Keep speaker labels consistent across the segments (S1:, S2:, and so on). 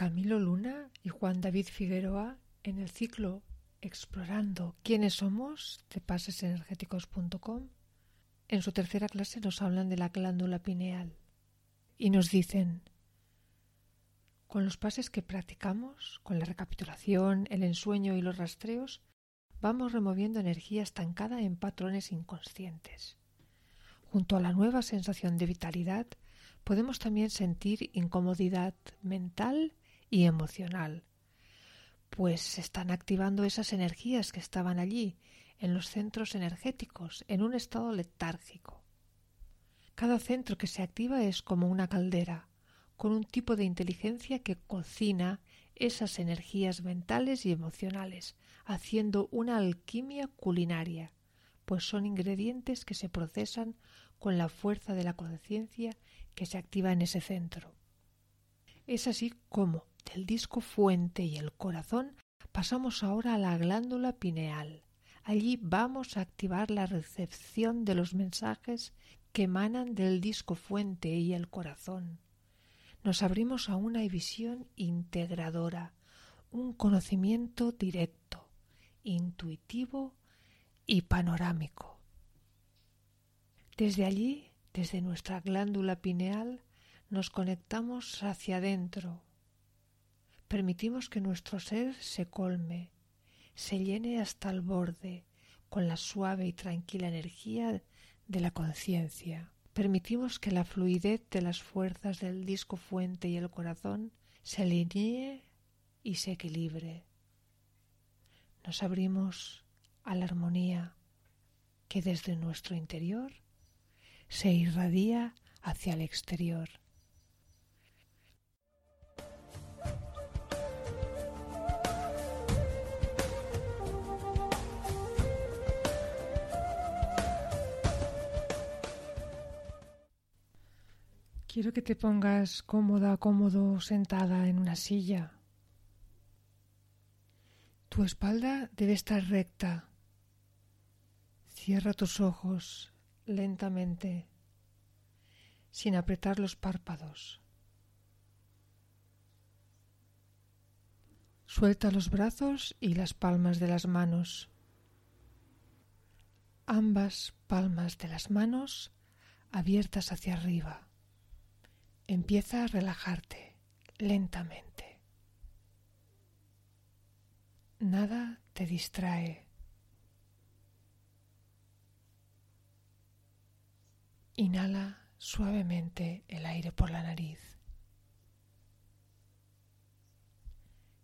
S1: Camilo Luna y Juan David Figueroa en el ciclo Explorando quiénes somos de pasesenergéticos.com. En su tercera clase nos hablan de la glándula pineal y nos dicen con los pases que practicamos, con la recapitulación, el ensueño y los rastreos, vamos removiendo energía estancada en patrones inconscientes. Junto a la nueva sensación de vitalidad, podemos también sentir incomodidad mental y emocional, pues se están activando esas energías que estaban allí, en los centros energéticos, en un estado letárgico. Cada centro que se activa es como una caldera, con un tipo de inteligencia que cocina esas energías mentales y emocionales, haciendo una alquimia culinaria, pues son ingredientes que se procesan con la fuerza de la conciencia que se activa en ese centro. Es así como del disco fuente y el corazón pasamos ahora a la glándula pineal. Allí vamos a activar la recepción de los mensajes que emanan del disco fuente y el corazón. Nos abrimos a una visión integradora, un conocimiento directo, intuitivo y panorámico. Desde allí, desde nuestra glándula pineal, nos conectamos hacia adentro. Permitimos que nuestro ser se colme, se llene hasta el borde con la suave y tranquila energía de la conciencia. Permitimos que la fluidez de las fuerzas del disco fuente y el corazón se alinee y se equilibre. Nos abrimos a la armonía que desde nuestro interior se irradia hacia el exterior. Quiero que te pongas cómoda, cómodo, sentada en una silla. Tu espalda debe estar recta. Cierra tus ojos lentamente, sin apretar los párpados. Suelta los brazos y las palmas de las manos. Ambas palmas de las manos abiertas hacia arriba. Empieza a relajarte lentamente. Nada te distrae. Inhala suavemente el aire por la nariz.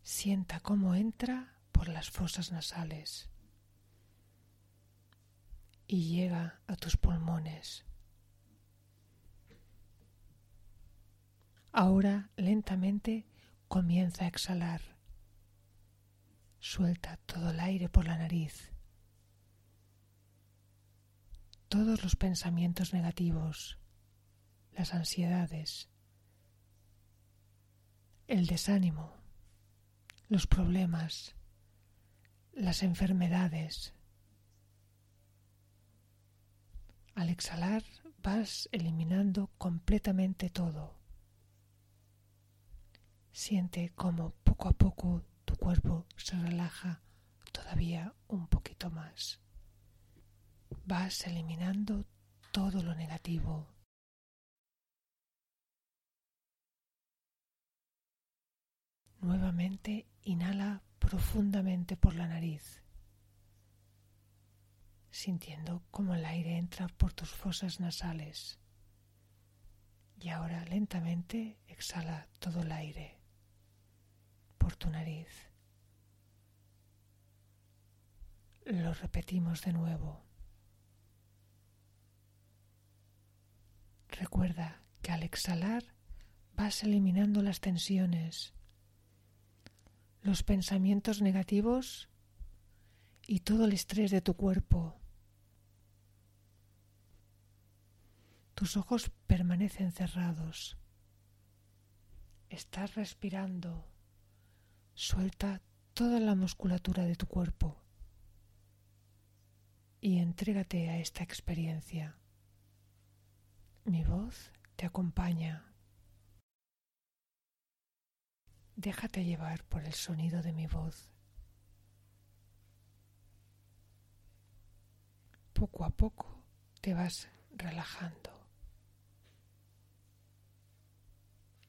S1: Sienta cómo entra por las fosas nasales y llega a tus pulmones. Ahora lentamente comienza a exhalar. Suelta todo el aire por la nariz. Todos los pensamientos negativos, las ansiedades, el desánimo, los problemas, las enfermedades. Al exhalar vas eliminando completamente todo. Siente cómo poco a poco tu cuerpo se relaja todavía un poquito más. Vas eliminando todo lo negativo. Nuevamente inhala profundamente por la nariz, sintiendo cómo el aire entra por tus fosas nasales. Y ahora lentamente exhala todo el aire por tu nariz. Lo repetimos de nuevo. Recuerda que al exhalar vas eliminando las tensiones, los pensamientos negativos y todo el estrés de tu cuerpo. Tus ojos permanecen cerrados. Estás respirando Suelta toda la musculatura de tu cuerpo y entrégate a esta experiencia. Mi voz te acompaña. Déjate llevar por el sonido de mi voz. Poco a poco te vas relajando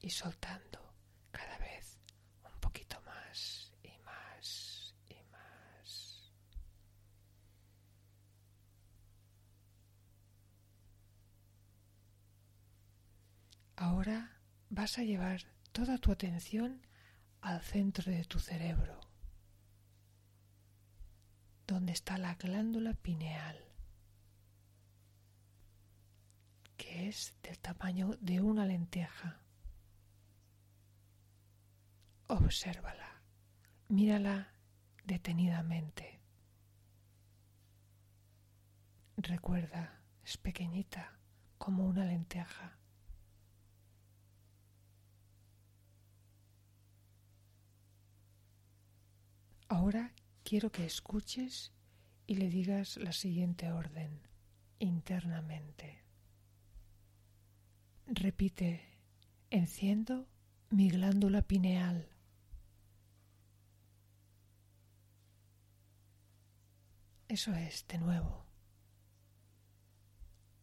S1: y soltando cada vez un poquito más y más y más. Ahora vas a llevar toda tu atención al centro de tu cerebro, donde está la glándula pineal. que es del tamaño de una lenteja. Obsérvala, mírala detenidamente. Recuerda, es pequeñita como una lenteja. Ahora quiero que escuches y le digas la siguiente orden internamente. Repite, enciendo mi glándula pineal. Eso es, de nuevo.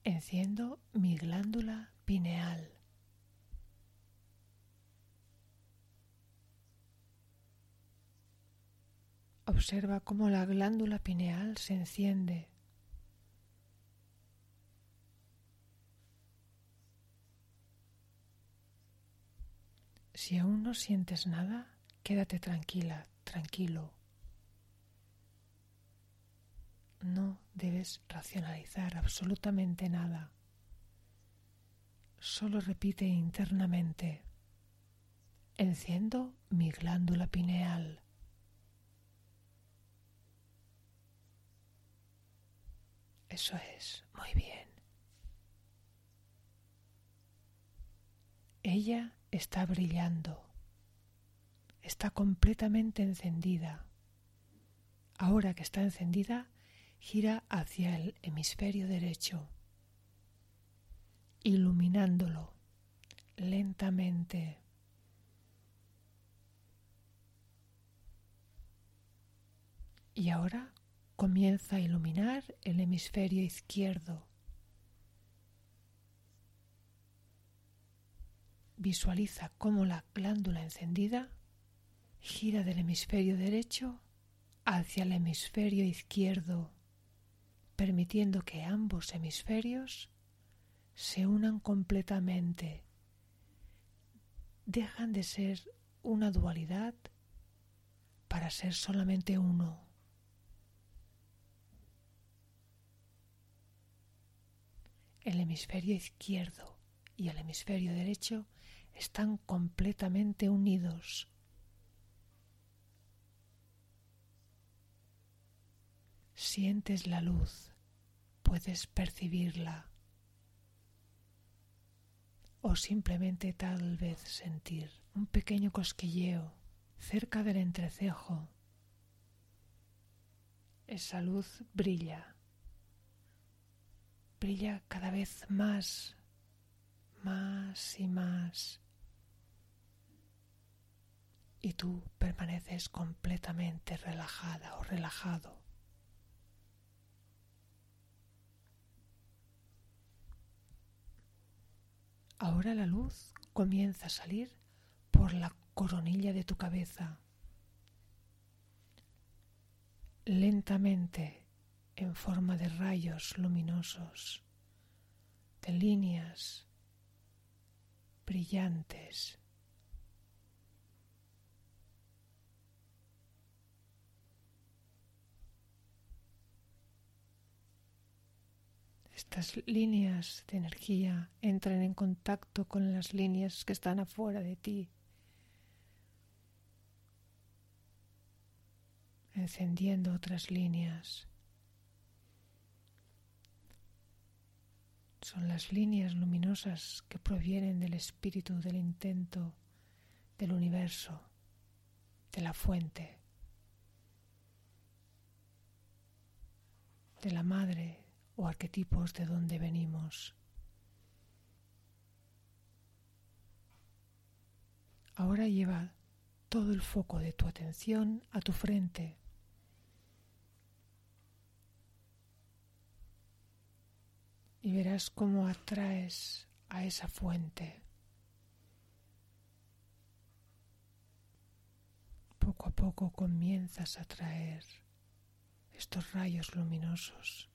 S1: Enciendo mi glándula pineal. Observa cómo la glándula pineal se enciende Si aún no sientes nada, quédate tranquila, tranquilo. No debes racionalizar absolutamente nada. Solo repite internamente. Enciendo mi glándula pineal. Eso es, muy bien. Ella está brillando, está completamente encendida. Ahora que está encendida, gira hacia el hemisferio derecho, iluminándolo lentamente. Y ahora comienza a iluminar el hemisferio izquierdo. Visualiza cómo la glándula encendida gira del hemisferio derecho hacia el hemisferio izquierdo, permitiendo que ambos hemisferios se unan completamente. Dejan de ser una dualidad para ser solamente uno. El hemisferio izquierdo y el hemisferio derecho están completamente unidos. Sientes la luz, puedes percibirla o simplemente tal vez sentir un pequeño cosquilleo cerca del entrecejo. Esa luz brilla, brilla cada vez más, más y más y tú permaneces completamente relajada o relajado. Ahora la luz comienza a salir por la coronilla de tu cabeza, lentamente en forma de rayos luminosos, de líneas brillantes estas líneas de energía entran en contacto con las líneas que están afuera de ti, encendiendo otras líneas. Son las líneas luminosas que provienen del espíritu del intento del universo, de la fuente, de la madre o arquetipos de donde venimos. Ahora lleva todo el foco de tu atención a tu frente. Y verás cómo atraes a esa fuente. Poco a poco comienzas a atraer estos rayos luminosos.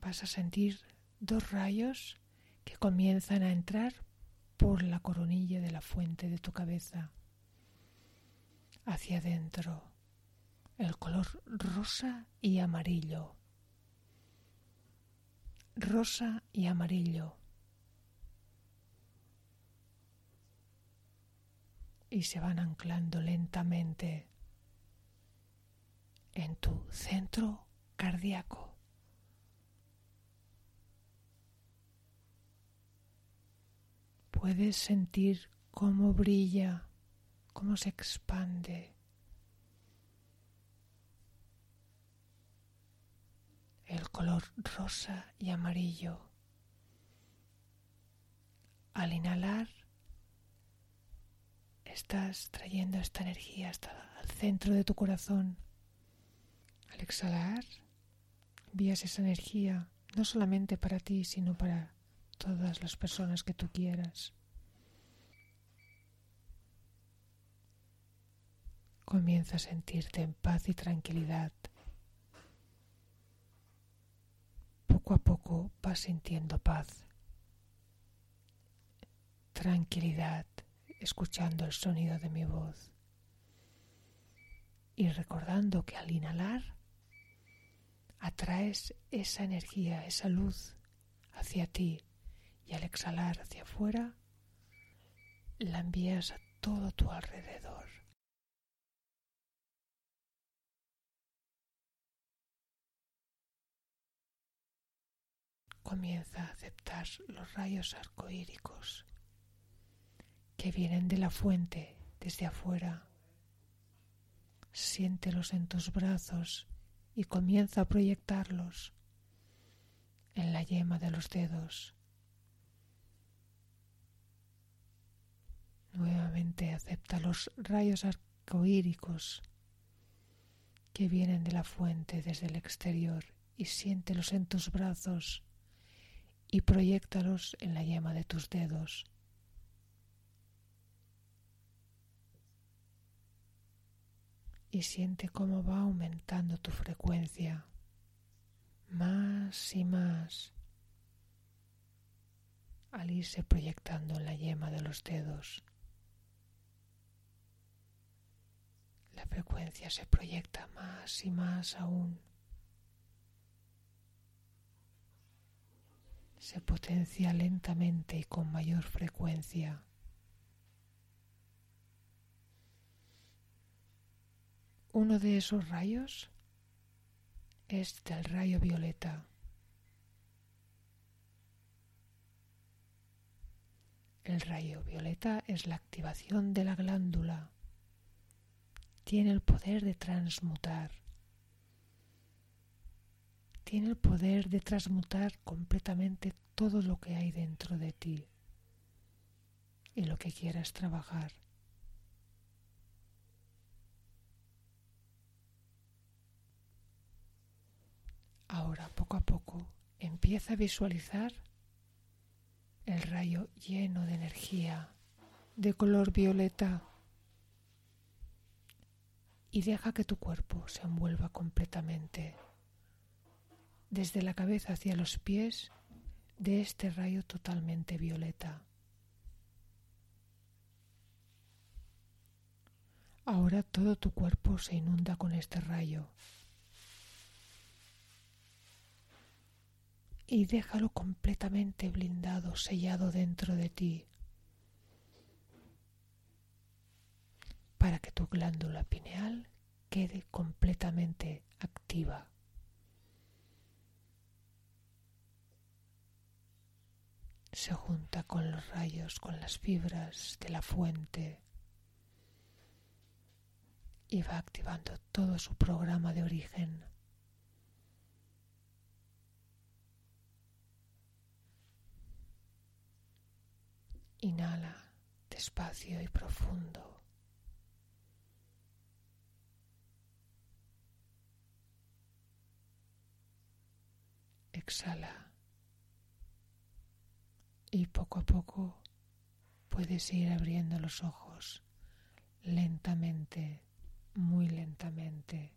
S1: Vas a sentir dos rayos que comienzan a entrar por la coronilla de la fuente de tu cabeza hacia adentro, el color rosa y amarillo. Rosa y amarillo. Y se van anclando lentamente en tu centro cardíaco. Puedes sentir cómo brilla, cómo se expande. El color rosa y amarillo. Al inhalar, estás trayendo esta energía hasta el centro de tu corazón. Al exhalar, envías esa energía no solamente para ti, sino para todas las personas que tú quieras. Comienza a sentirte en paz y tranquilidad. Poco a poco vas sintiendo paz, tranquilidad, escuchando el sonido de mi voz y recordando que al inhalar atraes esa energía, esa luz hacia ti y al exhalar hacia afuera la envías a todo tu alrededor. Comienza a aceptar los rayos arcoíricos que vienen de la fuente desde afuera. Siéntelos en tus brazos y comienza a proyectarlos en la yema de los dedos Nuevamente acepta los rayos arcoíricos que vienen de la fuente desde el exterior y siéntelos en tus brazos y proyectalos en la yema de tus dedos. Y siente cómo va aumentando tu frecuencia más y más al irse proyectando en la yema de los dedos. La frecuencia se proyecta más y más aún. Se potencia lentamente y con mayor frecuencia. Uno de esos rayos es del rayo violeta. El rayo violeta es la activación de la glándula tiene el poder de transmutar. Tiene el poder de transmutar completamente todo lo que hay dentro de ti y lo que quieras trabajar. Ahora, poco a poco, empieza a visualizar el rayo lleno de energía de color violeta y deja que tu cuerpo se envuelva completamente, desde la cabeza hacia los pies, de este rayo totalmente violeta. Ahora todo tu cuerpo se inunda con este rayo. Y déjalo completamente blindado, sellado dentro de ti. para que tu glándula pineal quede completamente activa. Se junta con los rayos, con las fibras de la fuente y va activando todo su programa de origen. Inhala despacio y profundo. Exhala. Y poco a poco puedes ir abriendo los ojos lentamente, muy lentamente.